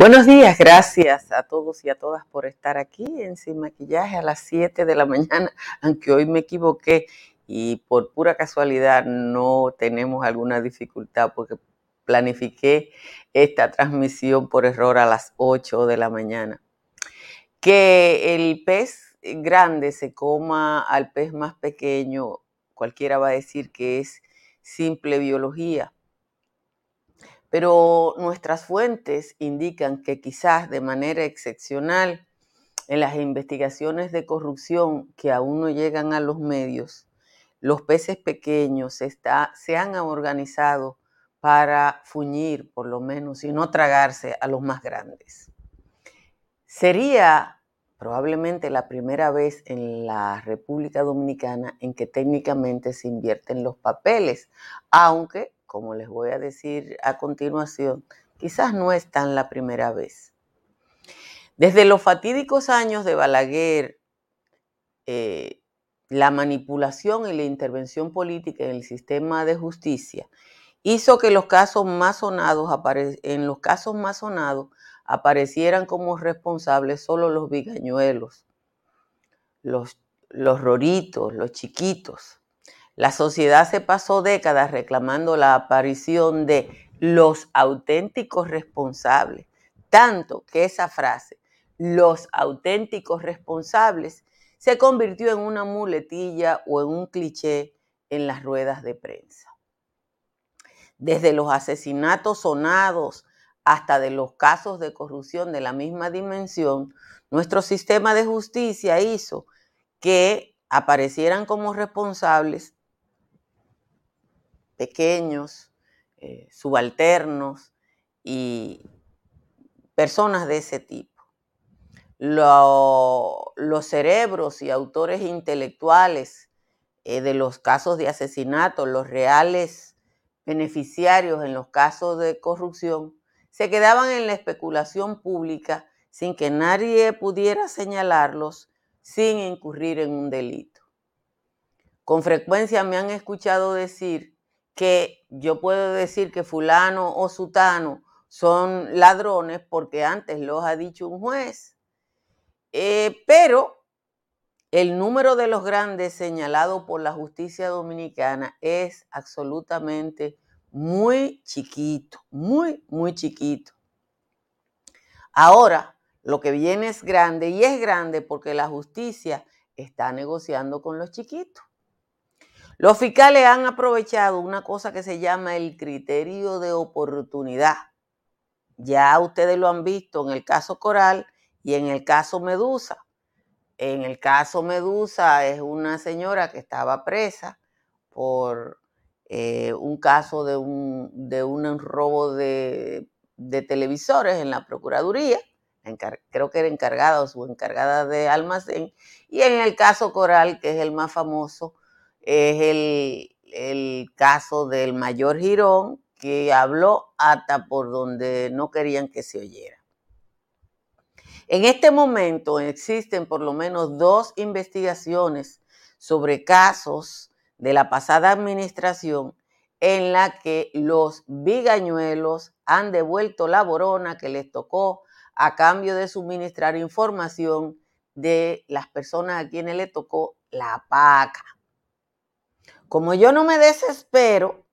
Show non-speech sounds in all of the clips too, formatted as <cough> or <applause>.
Buenos días, gracias a todos y a todas por estar aquí en Sin Maquillaje a las 7 de la mañana, <laughs> aunque hoy me equivoqué y por pura casualidad no tenemos alguna dificultad porque planifiqué esta transmisión por error a las 8 de la mañana. Que el pez grande se coma al pez más pequeño, cualquiera va a decir que es simple biología. Pero nuestras fuentes indican que quizás de manera excepcional en las investigaciones de corrupción que aún no llegan a los medios, los peces pequeños se han organizado para fuñir, por lo menos, y no tragarse a los más grandes. Sería probablemente la primera vez en la República Dominicana en que técnicamente se invierten los papeles, aunque, como les voy a decir a continuación, quizás no es tan la primera vez. Desde los fatídicos años de Balaguer, eh, la manipulación y la intervención política en el sistema de justicia hizo que en los casos más sonados aparecieran como responsables solo los bigañuelos, los, los roritos, los chiquitos. La sociedad se pasó décadas reclamando la aparición de los auténticos responsables, tanto que esa frase, los auténticos responsables, se convirtió en una muletilla o en un cliché en las ruedas de prensa. Desde los asesinatos sonados hasta de los casos de corrupción de la misma dimensión, nuestro sistema de justicia hizo que aparecieran como responsables pequeños, eh, subalternos y personas de ese tipo. los cerebros y autores intelectuales eh, de los casos de asesinato, los reales beneficiarios en los casos de corrupción, se quedaban en la especulación pública sin que nadie pudiera señalarlos sin incurrir en un delito. Con frecuencia me han escuchado decir que yo puedo decir que fulano o sutano son ladrones porque antes los ha dicho un juez. Eh, pero el número de los grandes señalado por la justicia dominicana es absolutamente muy chiquito, muy, muy chiquito. Ahora, lo que viene es grande y es grande porque la justicia está negociando con los chiquitos. Los fiscales han aprovechado una cosa que se llama el criterio de oportunidad. Ya ustedes lo han visto en el caso Coral y en el caso Medusa. En el caso Medusa es una señora que estaba presa por eh, un caso de un, de un robo de, televisores en la Procuraduría, creo que era encargada o subencargada de almacén, y en el caso Coral, que es el más famoso, es el, el caso del mayor Girón, que habló hasta por donde no querían que se oyera. En este momento existen por lo menos dos investigaciones sobre casos de la pasada administración en la que los bigañuelos han devuelto la borona que les tocó a cambio de suministrar información de las personas a quienes le tocó la paca. Como yo no me desespero,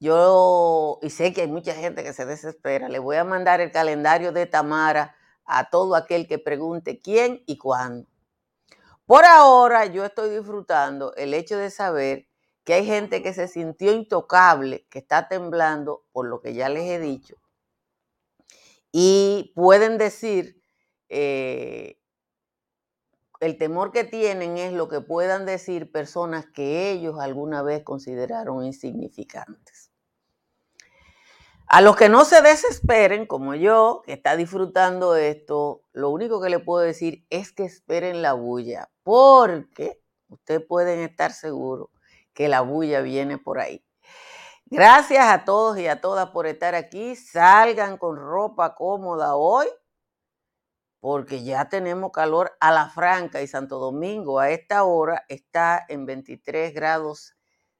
yo, y sé que hay mucha gente que se desespera, le voy a mandar el calendario de Tamara a todo aquel que pregunte quién y cuándo. Por ahora yo estoy disfrutando el hecho de saber que hay gente que se sintió intocable, que está temblando por lo que ya les he dicho. Y pueden decir, eh, el temor que tienen es lo que puedan decir personas que ellos alguna vez consideraron insignificantes. A los que no se desesperen, como yo, que está disfrutando esto, lo único que le puedo decir es que esperen la bulla, porque ustedes pueden estar seguros que la bulla viene por ahí. Gracias a todos y a todas por estar aquí. Salgan con ropa cómoda hoy, porque ya tenemos calor a la Franca y Santo Domingo a esta hora está en 23 grados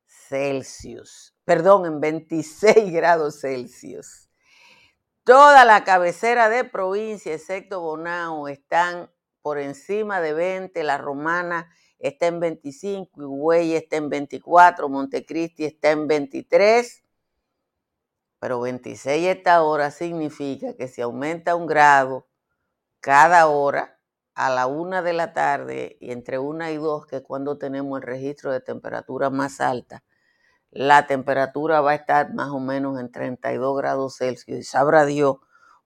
Celsius perdón, en 26 grados Celsius. Toda la cabecera de provincia, excepto Bonao, están por encima de 20, La Romana está en 25, Higüey está en 24, Montecristi está en 23, pero 26 esta hora significa que si aumenta un grado cada hora a la una de la tarde y entre una y dos, que es cuando tenemos el registro de temperatura más alta, la temperatura va a estar más o menos en 32 grados Celsius y sabrá Dios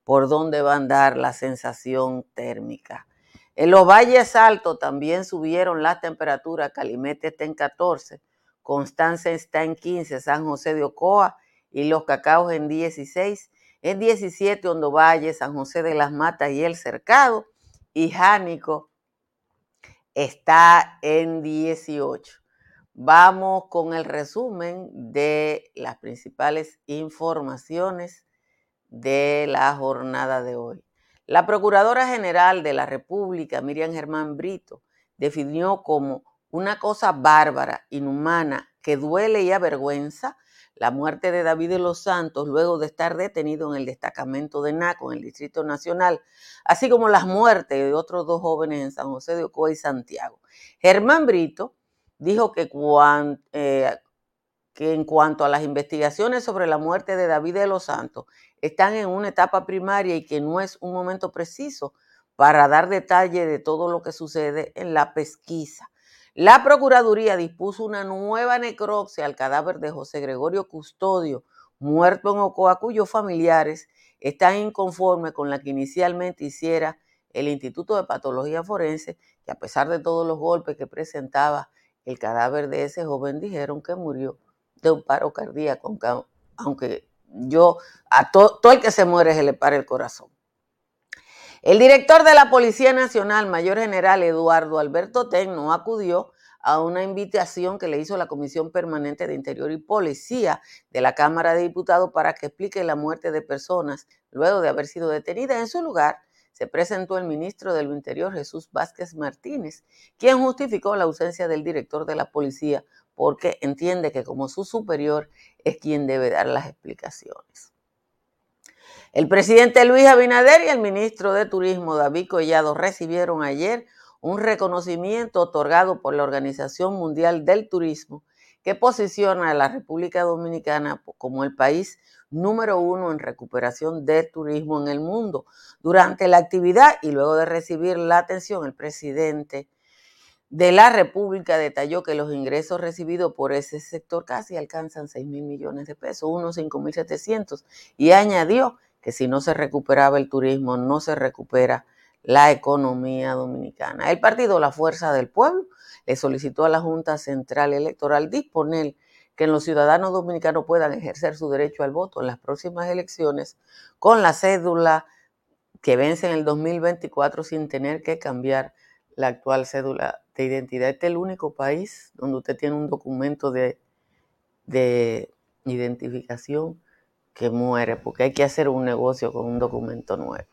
por dónde va a andar la sensación térmica. En los valles altos también subieron las temperaturas, Calimete está en 14, Constanza está en 15, San José de Ocoa y Los Cacaos en 16, en 17 Hondo Valle, San José de las Matas y El Cercado y Jánico está en 18. Vamos con el resumen de las principales informaciones de la jornada de hoy. La Procuradora General de la República, Miriam Germán Brito, definió como una cosa bárbara, inhumana, que duele y avergüenza la muerte de David de los Santos luego de estar detenido en el destacamento de NACO en el Distrito Nacional, así como las muertes de otros dos jóvenes en San José de Ocoa y Santiago. Germán Brito dijo que, eh, que en cuanto a las investigaciones sobre la muerte de David de los Santos, están en una etapa primaria y que no es un momento preciso para dar detalle de todo lo que sucede en la pesquisa. La Procuraduría dispuso una nueva necropsia al cadáver de José Gregorio Custodio, muerto en Ocoa, cuyos familiares están inconformes con la que inicialmente hiciera el Instituto de Patología Forense, que a pesar de todos los golpes que presentaba el cadáver de ese joven dijeron que murió de un paro cardíaco, aunque yo, a todo el que se muere se le para el corazón. El director de la Policía Nacional, Mayor General Eduardo Alberto Ten, no acudió a una invitación que le hizo la Comisión Permanente de Interior y Policía de la Cámara de Diputados para que explique la muerte de personas luego de haber sido detenidas. En su lugar, se presentó el ministro del Interior, Jesús Vázquez Martínez, quien justificó la ausencia del director de la policía porque entiende que como su superior es quien debe dar las explicaciones. El presidente Luis Abinader y el ministro de Turismo, David Collado, recibieron ayer un reconocimiento otorgado por la Organización Mundial del Turismo que posiciona a la República Dominicana como el país número uno en recuperación de turismo en el mundo. Durante la actividad y luego de recibir la atención, el presidente de la República detalló que los ingresos recibidos por ese sector casi alcanzan 6 mil millones de pesos, unos 5 mil 700, y añadió que si no se recuperaba el turismo, no se recupera la economía dominicana. El partido La Fuerza del Pueblo le solicitó a la Junta Central Electoral disponer que los ciudadanos dominicanos puedan ejercer su derecho al voto en las próximas elecciones con la cédula que vence en el 2024 sin tener que cambiar la actual cédula de identidad. Este es el único país donde usted tiene un documento de, de identificación que muere, porque hay que hacer un negocio con un documento nuevo.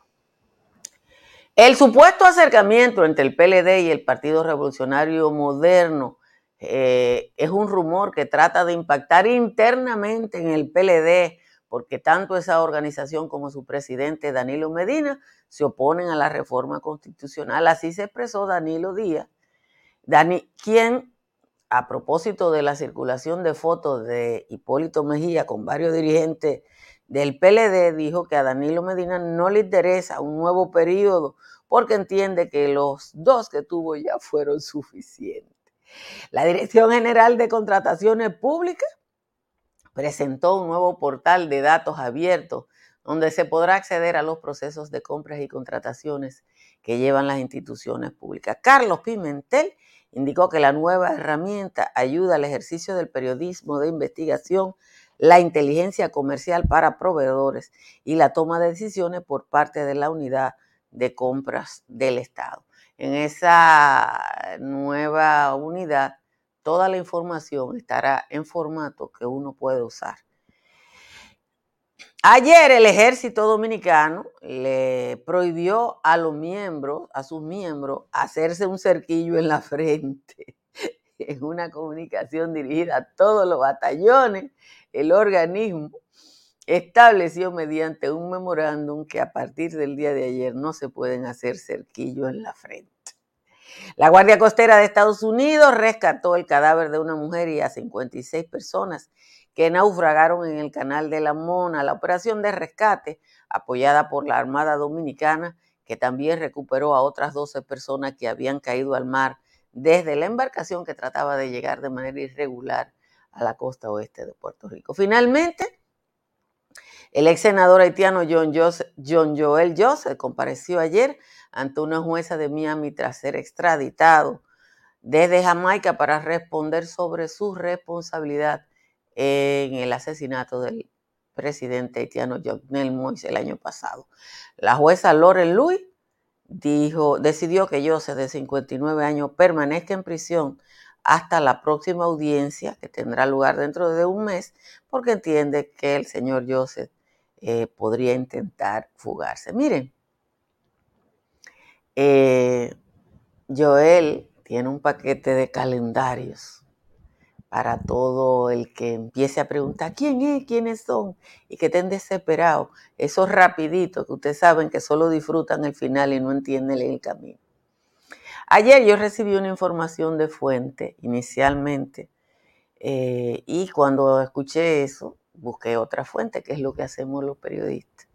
El supuesto acercamiento entre el PLD y el Partido Revolucionario Moderno eh, es un rumor que trata de impactar internamente en el PLD, porque tanto esa organización como su presidente Danilo Medina se oponen a la reforma constitucional. Así se expresó Danilo Díaz, Dani, quien a propósito de la circulación de fotos de Hipólito Mejía con varios dirigentes del PLD, dijo que a Danilo Medina no le interesa un nuevo periodo porque entiende que los dos que tuvo ya fueron suficientes. La Dirección General de Contrataciones Públicas presentó un nuevo portal de datos abiertos donde se podrá acceder a los procesos de compras y contrataciones que llevan las instituciones públicas. Carlos Pimentel indicó que la nueva herramienta ayuda al ejercicio del periodismo de investigación, la inteligencia comercial para proveedores y la toma de decisiones por parte de la unidad de compras del Estado. En esa nueva unidad, toda la información estará en formato que uno puede usar. Ayer el ejército dominicano le prohibió a los miembros, a sus miembros, hacerse un cerquillo en la <laughs> frente. En una comunicación dirigida a todos los batallones, el organismo estableció mediante un memorándum que a partir del día de ayer no se pueden hacer cerquillos en la frente. La Guardia Costera de Estados Unidos rescató el cadáver de una mujer y a 56 personas que naufragaron en el canal de la Mona. La operación de rescate, apoyada por la Armada Dominicana, que también recuperó a otras 12 personas que habían caído al mar desde la embarcación que trataba de llegar de manera irregular a la costa oeste de Puerto Rico. Finalmente, el ex senador haitiano John, Joel Joseph compareció ayer ante una jueza de Miami tras ser extraditado desde Jamaica para responder sobre su responsabilidad en el asesinato del presidente haitiano Jovenel Moïse el año pasado. La jueza Lauren Louis dijo, decidió que Joseph, de 59 años, permanezca en prisión hasta la próxima audiencia que tendrá lugar dentro de un mes, porque entiende que el señor Joseph eh, podría intentar fugarse. Miren, eh, Joel tiene un paquete de calendarios para todo el que empiece a preguntar quién es, quiénes son y que estén desesperados. Esos rapiditos que ustedes saben que solo disfrutan el final y no entienden el camino. Ayer yo recibí una información de fuente inicialmente eh, y cuando escuché eso busqué otra fuente, que es lo que hacemos los periodistas.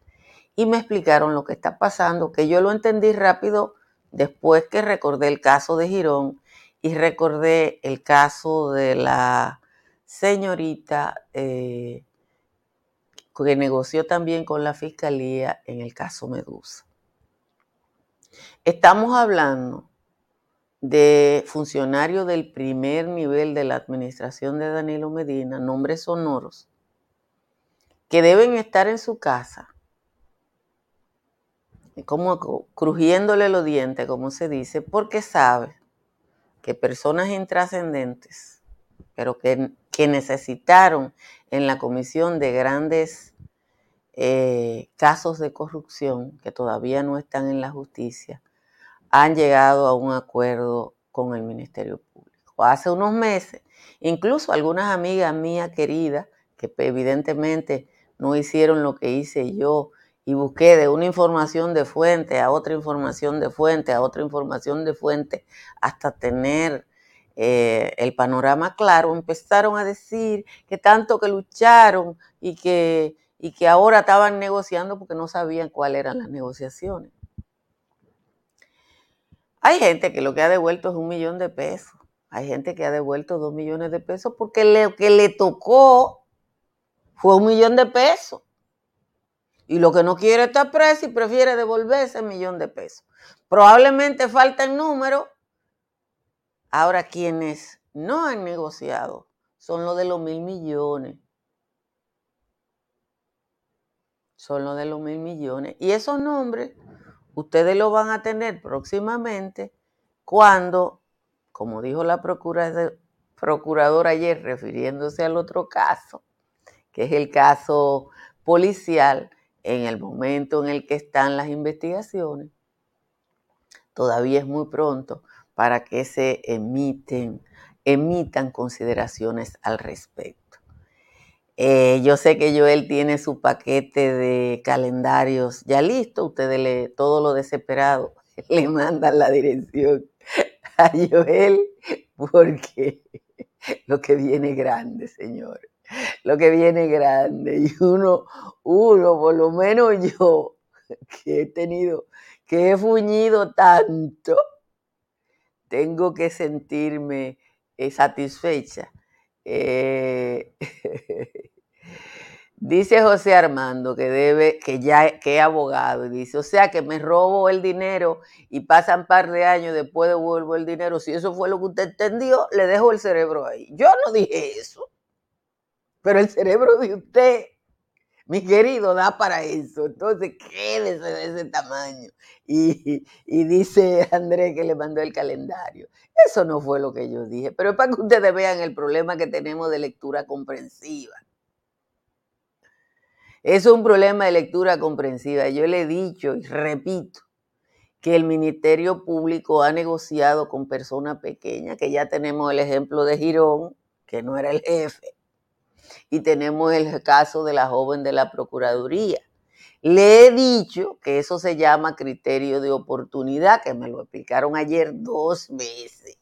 Y me explicaron lo que está pasando, que yo lo entendí rápido después que recordé el caso de Girón y recordé el caso de la señorita eh, que negoció también con la fiscalía en el caso Medusa. Estamos hablando de funcionarios del primer nivel de la administración de Danilo Medina, nombres sonoros, que deben estar en su casa, como crujiéndole los dientes, como se dice, porque sabe que personas intrascendentes, pero que, que, necesitaron en la comisión de grandes eh, casos de corrupción que todavía no están en la justicia, han llegado a un acuerdo con el Ministerio Público. Hace unos meses, incluso algunas amigas mías queridas, que evidentemente no hicieron lo que hice yo y busqué de una información de fuente a otra información de fuente a otra información de fuente hasta tener eh, el panorama claro, empezaron a decir que tanto que lucharon y que, y que ahora estaban negociando porque no sabían cuáles eran las negociaciones. Hay gente que lo que ha devuelto es un millón de pesos. Hay gente que ha devuelto dos millones de pesos porque lo que le tocó fue un millón de pesos. Y lo que no quiere estar preso y prefiere devolver ese millón de pesos. Probablemente falta el número. Ahora, quienes no han negociado son los de los mil millones. Son los de los mil millones. Y esos nombres ustedes los van a tener próximamente cuando, como dijo la procuradora ayer refiriéndose al otro caso, que es el caso policial, en el momento en el que están las investigaciones, todavía es muy pronto para que se emiten, emitan consideraciones al respecto. Eh, yo sé que Joel tiene su paquete de calendarios ya listo. Ustedes todo lo desesperado <laughs> le mandan la dirección a Joel porque lo que viene grande, señores lo que viene grande. Y uno, uno, por lo menos yo, que he tenido, que he fuñido tanto, tengo que sentirme eh, satisfecha. Eh, <laughs> dice José Armando que debe, que ya que es abogado, y dice, o sea que me robo el dinero y pasan un par de años después devuelvo el dinero. Si eso fue lo que usted entendió, le dejo el cerebro ahí. Yo no dije eso. Pero el cerebro de usted, mi querido, da para eso. Entonces, quédese de ese tamaño. Y, dice Andrés que le mandó el calendario. Eso no fue lo que yo dije, pero es para que ustedes vean el problema que tenemos de lectura comprensiva. Es un problema de lectura comprensiva. Yo le he dicho y repito que el Ministerio Público ha negociado con personas pequeñas, que ya tenemos el ejemplo de Girón, que no era el jefe, y tenemos el caso de la joven de la Procuraduría. Le he dicho que eso se llama criterio de oportunidad, que me lo explicaron ayer dos veces.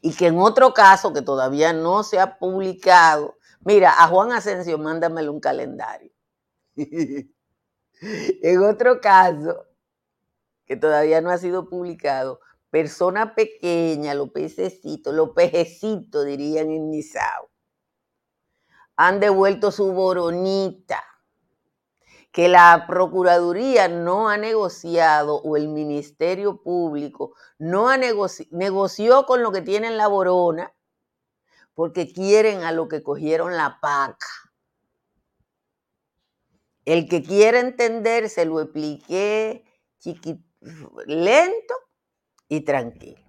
Y que en otro caso que todavía no se ha publicado, Mira, a Juan Asensio, mándamele un calendario. <laughs> en otro caso, que todavía no ha sido publicado, persona pequeña, los pececitos, los pejecitos dirían en Nizao, han devuelto su boronita, que la Procuraduría no ha negociado o el Ministerio Público no ha negoció con lo que tienen la borona porque quieren a lo que cogieron la paca. El que quiere entender, se lo expliqué lento y tranquilo.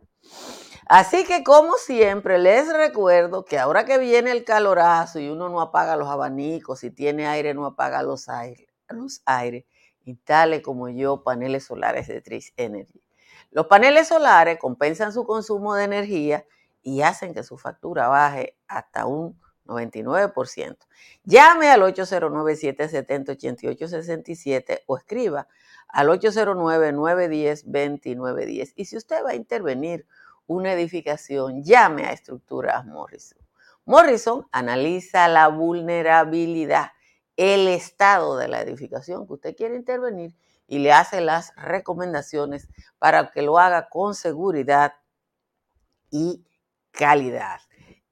Así que como siempre les recuerdo que ahora que viene el calorazo y uno no apaga los abanicos, si tiene aire no apaga los aires, los aires, instale como yo paneles solares de Tris Energy. Los paneles solares compensan su consumo de energía y hacen que su factura baje hasta un 99%. Llame al 809-770-8867 o escriba al 809-910-2910. Y si usted va a intervenir una edificación, llame a Estructuras Morrison. Morrison analiza la vulnerabilidad, el estado de la edificación que usted quiere intervenir y le hace las recomendaciones para que lo haga con seguridad y calidad.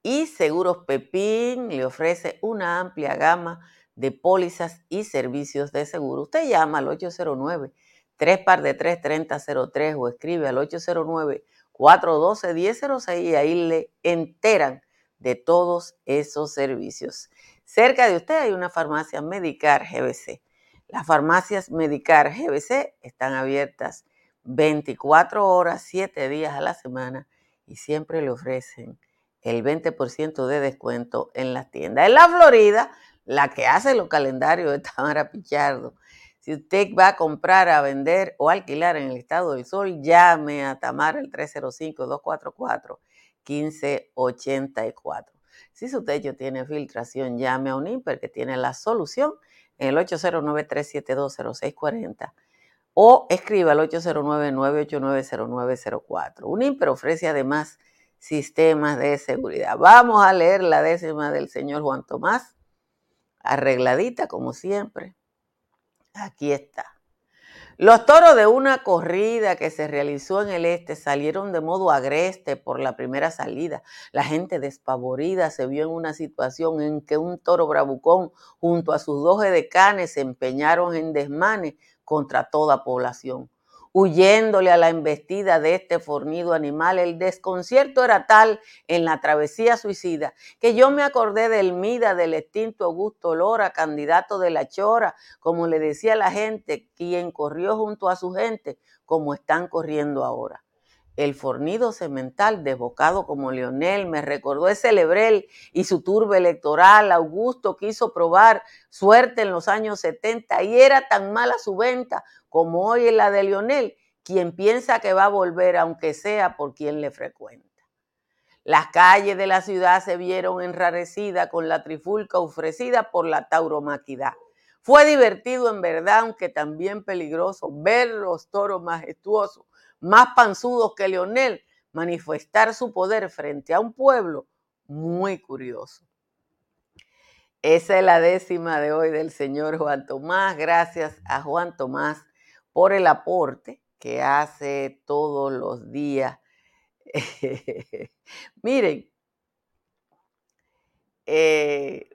Y Seguros Pepín le ofrece una amplia gama de pólizas y servicios de seguro. Usted llama al 809 3 par de 3 3003 o escribe al 809 412 1006 y ahí le enteran de todos esos servicios. Cerca de usted hay una farmacia Medicar GBC. Las farmacias Medicar GBC están abiertas 24 horas, 7 días a la semana y siempre le ofrecen el 20% de descuento en las tiendas. En la Florida, la que hace los calendarios de Tamara Pichardo. Si usted va a comprar, a vender o alquilar en el estado del sol, llame a Tamara el 305-244-1584. Si su techo tiene filtración, llame a Unimper que tiene la solución en el 809-372-0640 o escriba al 809-989-0904. UNIMPER ofrece además sistemas de seguridad. Vamos a leer la décima del señor Juan Tomás, arregladita como siempre. Aquí está. Los toros de una corrida que se realizó en el este salieron de modo agreste por la primera salida. La gente despavorida se vio en una situación en que un toro bravucón junto a sus dos edecanes se empeñaron en desmanes contra toda población. Huyéndole a la embestida de este fornido animal, el desconcierto era tal en la travesía suicida que yo me acordé del Mida del extinto Augusto Lora, candidato de la Chora, como le decía la gente, quien corrió junto a su gente, como están corriendo ahora el fornido cemental desbocado como Leonel, me recordó ese Lebrel y su turba electoral. Augusto quiso probar suerte en los años 70 y era tan mala su venta como hoy en la de Leonel, quien piensa que va a volver aunque sea por quien le frecuenta. Las calles de la ciudad se vieron enrarecidas con la trifulca ofrecida por la tauromaquidad. Fue divertido en verdad, aunque también peligroso, ver los toros majestuosos más panzudos que Leonel, manifestar su poder frente a un pueblo muy curioso. Esa es la décima de hoy del señor Juan Tomás. Gracias a Juan Tomás por el aporte que hace todos los días. <laughs> Miren, eh,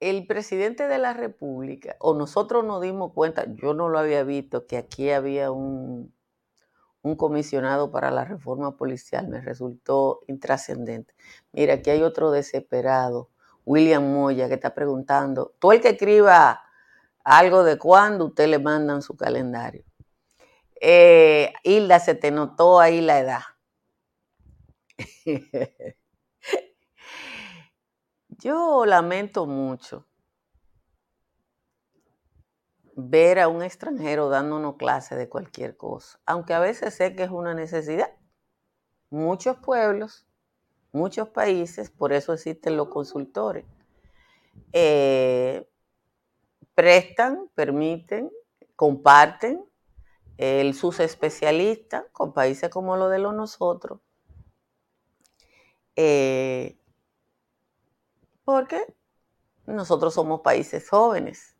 el presidente de la República, o nosotros nos dimos cuenta, yo no lo había visto, que aquí había un, un comisionado para la reforma policial, me resultó intrascendente. Mira, aquí hay otro desesperado, William Moya, que está preguntando, tú el que escriba algo de cuándo, usted le mandan su calendario. Eh, Hilda, se te notó ahí la edad. <laughs> Yo lamento mucho ver a un extranjero dándonos clase de cualquier cosa, aunque a veces sé que es una necesidad. Muchos pueblos, muchos países, por eso existen los consultores, eh, prestan, permiten, comparten el, sus especialistas con países como lo de los nosotros. Eh, porque nosotros somos países jóvenes.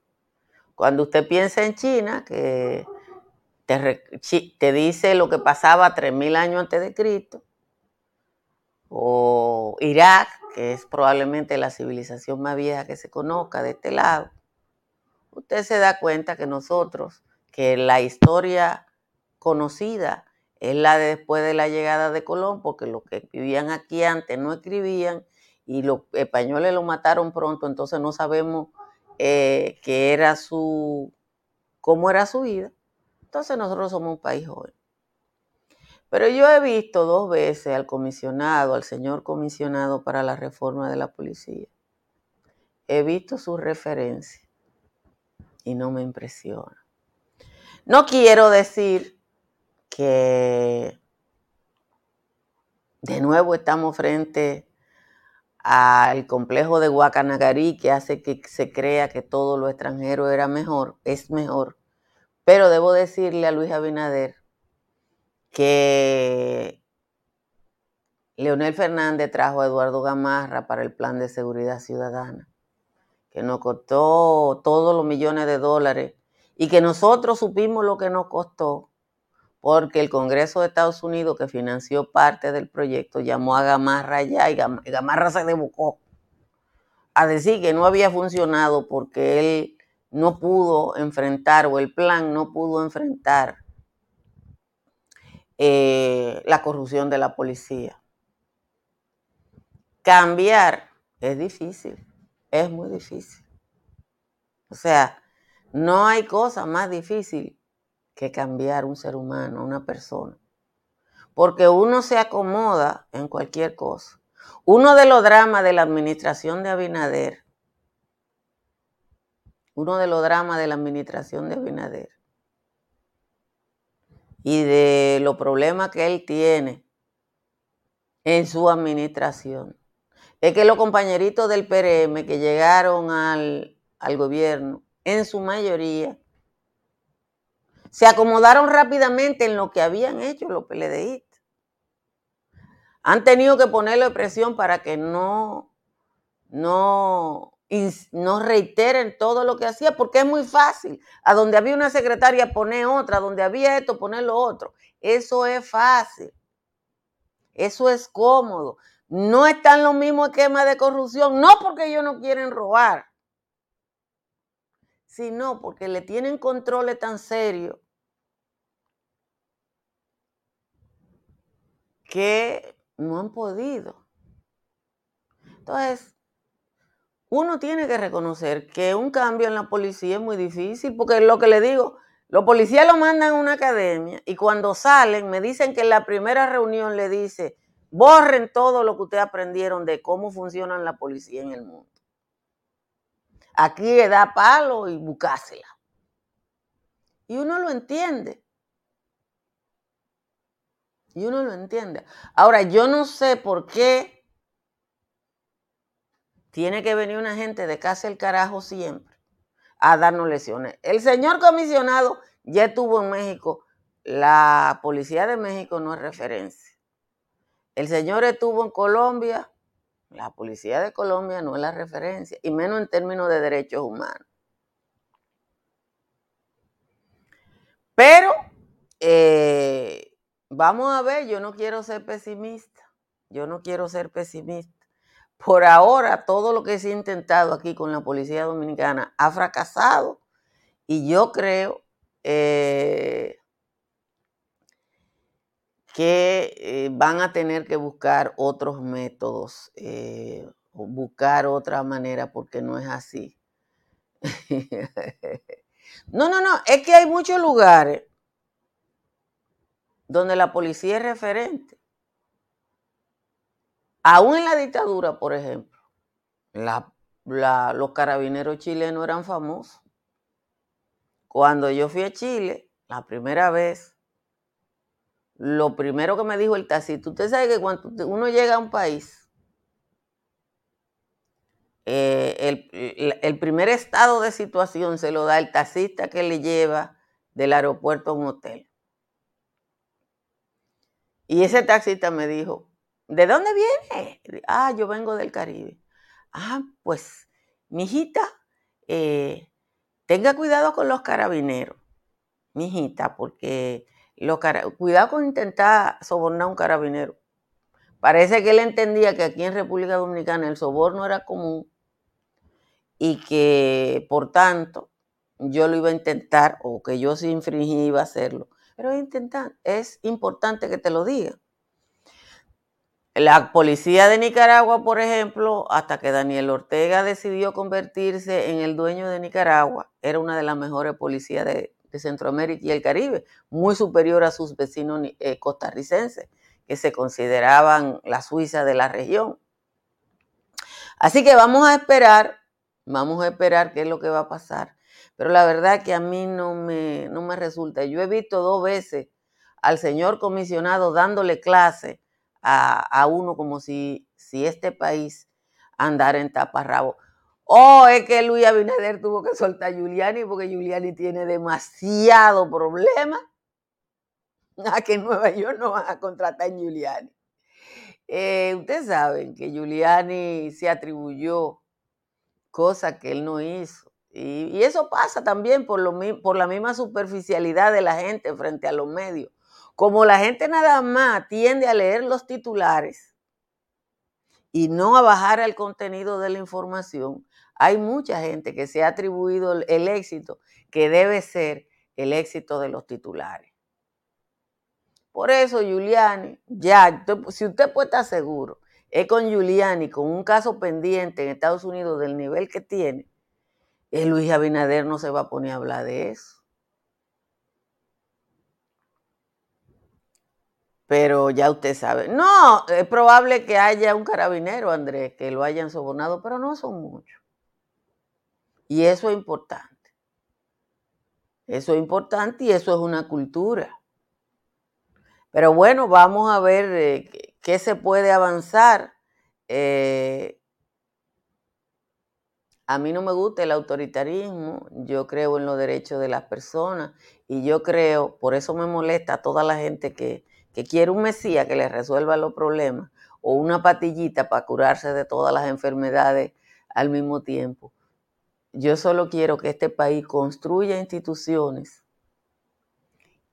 Cuando usted piensa en China, que te, dice lo que pasaba 3.000 años antes de Cristo, o Irak, que es probablemente la civilización más vieja que se conozca de este lado, usted se da cuenta que nosotros, que la historia conocida es la de después de la llegada de Colón, porque los que vivían aquí antes no escribían y los españoles lo mataron pronto, entonces no sabemos eh, que era su, cómo era su vida. Entonces nosotros somos un país joven. Pero yo he visto dos veces al comisionado, al señor comisionado para la reforma de la policía. He visto su referencia y no me impresiona. No quiero decir que de nuevo estamos frente al complejo de Guacanagarí que hace que se crea que todo lo extranjero era mejor, es mejor. Pero debo decirle a Luis Abinader que Leonel Fernández trajo a Eduardo Gamarra para el plan de seguridad ciudadana, que nos costó todos los millones de dólares y que nosotros supimos lo que nos costó porque el Congreso de Estados Unidos, que financió parte del proyecto, llamó a Gamarra allá y Gamarra se debocó a decir que no había funcionado porque él no pudo enfrentar o el plan no pudo enfrentar eh, la corrupción de la policía. Cambiar es difícil, es muy difícil. O sea, no hay cosa más difícil que cambiar un ser humano, una persona. Porque uno se acomoda en cualquier cosa. Uno de los dramas de la administración de Abinader, uno de los dramas de la administración de Abinader y de los problemas que él tiene en su administración, es que los compañeritos del PRM que llegaron al, al gobierno, en su mayoría, se acomodaron rápidamente en lo que habían hecho los PLDistas. Han tenido que ponerle presión para que no, no, no reiteren todo lo que hacía, porque es muy fácil. A donde había una secretaria poner otra, a donde había esto poner lo otro. Eso es fácil. Eso es cómodo. No están los mismos esquemas de corrupción, no porque ellos no quieren robar, sino porque le tienen controles tan serios que no han podido. Entonces, uno tiene que reconocer que un cambio en la policía es muy difícil, porque lo que le digo, los policías lo mandan a una academia y cuando salen me dicen que en la primera reunión le dice, borren todo lo que ustedes aprendieron de cómo funciona la policía en el mundo. Aquí da palo y bucásela. Y uno lo entiende. Y uno lo entiende. Ahora, yo no sé por qué tiene que venir una gente de casa el carajo siempre a darnos lesiones. El señor comisionado ya estuvo en México. La policía de México no es referencia. El señor estuvo en Colombia. La policía de Colombia no es la referencia, y menos en términos de derechos humanos. Pero, eh, vamos a ver, yo no quiero ser pesimista. Yo no quiero ser pesimista. Por ahora, todo lo que se ha intentado aquí con la Policía Dominicana ha fracasado. Y yo creo eh, que eh, van a tener que buscar otros métodos, eh, buscar otra manera, porque no es así. <laughs> no, no, no, es que hay muchos lugares donde la policía es referente. Aún en la dictadura, por ejemplo, los carabineros chilenos eran famosos. Cuando yo fui a Chile, la primera vez, lo primero que me dijo el taxista, usted sabe que cuando uno llega a un país, eh, el, primer estado de situación se lo da el taxista que le lleva del aeropuerto a un hotel. Y ese taxista me dijo, ¿de dónde viene? Ah, yo vengo del Caribe. Ah, pues, mijita, eh, tenga cuidado con los carabineros, mijita, porque cuidado con intentar sobornar a un carabinero. Parece que él entendía que aquí en República Dominicana el soborno era común y que, por tanto, yo lo iba a intentar o que yo si infringí iba a hacerlo. Pero intentar, es importante que te lo diga. La policía de Nicaragua, por ejemplo, hasta que Daniel Ortega decidió convertirse en el dueño de Nicaragua, era una de las mejores policías de, Centroamérica y el Caribe, muy superior a sus vecinos eh, costarricenses, que se consideraban la Suiza de la región. Así que vamos a esperar, vamos a esperar qué es lo que va a pasar. Pero la verdad que a mí no me, no me resulta. Yo he visto dos veces al señor comisionado dándole clase a, uno como si, si este país andara en taparrabo. Oh, es que Luis Abinader tuvo que soltar a Giuliani porque Giuliani tiene demasiado problema. A que Nueva York no van a contratar a Giuliani. Eh, ustedes saben que Giuliani se atribuyó cosas que él no hizo. Y, eso pasa también por, lo, por la misma superficialidad de la gente frente a los medios. Como la gente nada más tiende a leer los titulares y no a bajar al contenido de la información, hay mucha gente que se ha atribuido el éxito que debe ser el éxito de los titulares. Por eso, Giuliani, ya, si usted puede estar seguro, es con Giuliani, con un caso pendiente en Estados Unidos del nivel que tiene, el Luis Abinader no se va a poner a hablar de eso. pero ya usted sabe. No, es probable que haya un carabinero, Andrés, que lo hayan sobornado, pero no son muchos. Y eso es importante. Eso es importante y eso es una cultura. Pero bueno, vamos a ver eh, qué se puede avanzar. Eh, a mí no me gusta el autoritarismo, yo creo en los derechos de las personas y yo creo, por eso me molesta a toda la gente que, que quiere un Mesías que le resuelva los problemas o una patillita para curarse de todas las enfermedades al mismo tiempo. Yo solo quiero que este país construya instituciones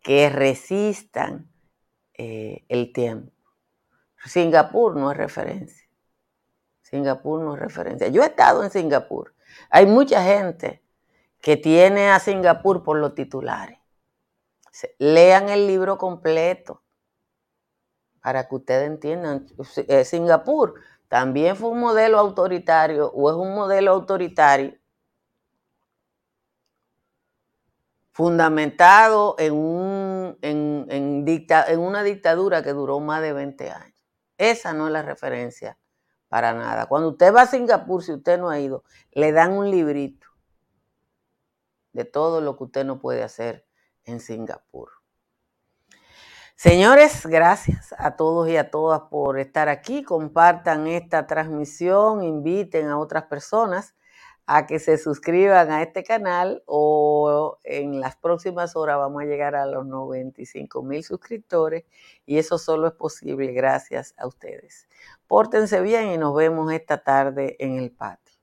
que resistan eh, el tiempo. Singapur no es referencia. Singapur no es referencia. Yo he estado en Singapur. Hay mucha gente que tiene a Singapur por los titulares. Lean el libro completo para que ustedes entiendan, eh, Singapur también fue un modelo autoritario o es un modelo autoritario fundamentado en, un, en, en, una dictadura que duró más de 20 años. Esa no es la referencia para nada. Cuando usted va a Singapur, si usted no ha ido, le dan un librito de todo lo que usted no puede hacer en Singapur. Señores, gracias a todos y a todas por estar aquí. Compartan esta transmisión, inviten a otras personas a que se suscriban a este canal o en las próximas horas vamos a llegar a los 95 mil suscriptores y eso solo es posible gracias a ustedes. Pórtense bien y nos vemos esta tarde en el patio.